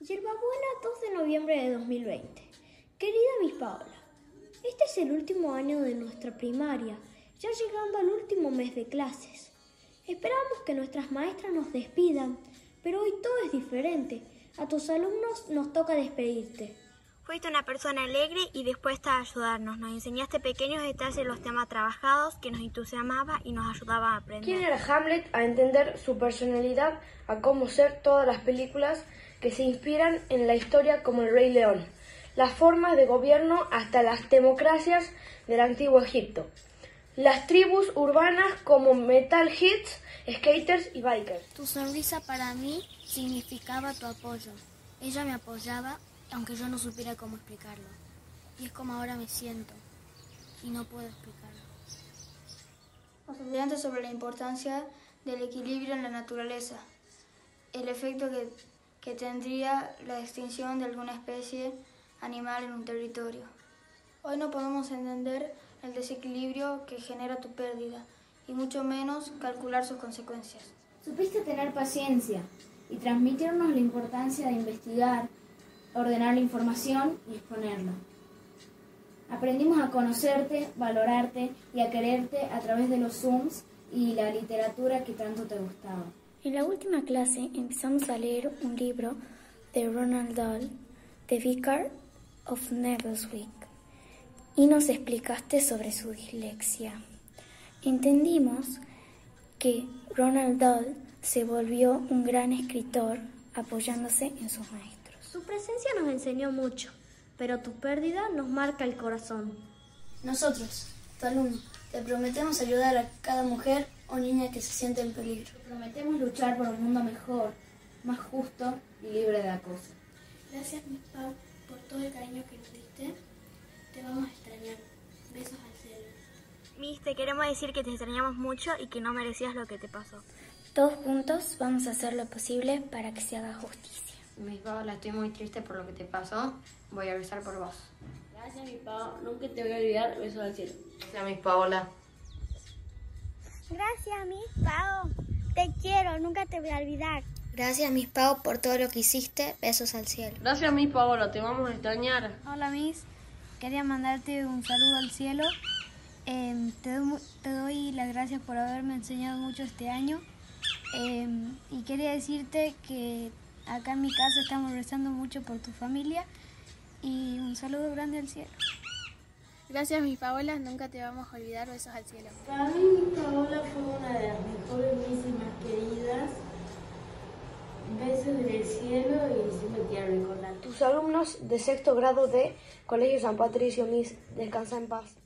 Yerbabuena, 2 de noviembre de 2020. Querida Miss Paola, este es el último año de nuestra primaria, ya llegando al último mes de clases. Esperamos que nuestras maestras nos despidan, pero hoy todo es diferente. A tus alumnos nos toca despedirte. Fuiste una persona alegre y dispuesta a ayudarnos. Nos enseñaste pequeños detalles de los temas trabajados que nos entusiasmaba y nos ayudaba a aprender. ¿Quién era Hamlet? A entender su personalidad, a cómo ser todas las películas que se inspiran en la historia como El Rey León, las formas de gobierno hasta las democracias del antiguo Egipto, las tribus urbanas como metal hits, skaters y bikers. Tu sonrisa para mí significaba tu apoyo. Ella me apoyaba aunque yo no supiera cómo explicarlo. Y es como ahora me siento y no puedo explicarlo. Nos enseñaste sobre la importancia del equilibrio en la naturaleza, el efecto que, que tendría la extinción de alguna especie animal en un territorio. Hoy no podemos entender el desequilibrio que genera tu pérdida y mucho menos calcular sus consecuencias. Supiste tener paciencia y transmitirnos la importancia de investigar, ordenar la información y exponerla. Aprendimos a conocerte, valorarte y a quererte a través de los Zooms y la literatura que tanto te gustaba. En la última clase empezamos a leer un libro de Ronald Dahl, The Vicar of Nevelswick, y nos explicaste sobre su dislexia. Entendimos que Ronald Dahl se volvió un gran escritor apoyándose en sus maestros. Su presencia nos enseñó mucho, pero tu pérdida nos marca el corazón. Nosotros, tu alumno, te prometemos ayudar a cada mujer o niña que se siente en peligro. Te prometemos luchar por un mundo mejor, más justo y libre de acoso. Gracias, mi Pau, por todo el cariño que nos diste. Te vamos a extrañar. Besos al cielo. Miss, te queremos decir que te extrañamos mucho y que no merecías lo que te pasó. Todos juntos vamos a hacer lo posible para que se haga justicia. Miss Paola, estoy muy triste por lo que te pasó. Voy a rezar por vos. Gracias, mi Paola. Nunca te voy a olvidar. Besos al cielo. Gracias, Miss Paola. Gracias, Miss Pao. Te quiero, nunca te voy a olvidar. Gracias, Miss Pau, por todo lo que hiciste. Besos al cielo. Gracias, Miss Paola. Te vamos a extrañar. Hola, Miss. Quería mandarte un saludo al cielo. Eh, te, doy, te, doy, las gracias por haberme enseñado mucho este año. Eh, y quería decirte que acá en mi casa estamos rezando mucho por tu familia. Y un saludo grande al cielo. Gracias, mi Paola. Nunca te vamos a olvidar. Besos al cielo. Para mí, mi Paola fue una de las mejores Miss y más queridas. Besos del cielo y siempre quiero recordar. Tus alumnos de sexto grado de Colegio San Patricio Miss, descansa en paz.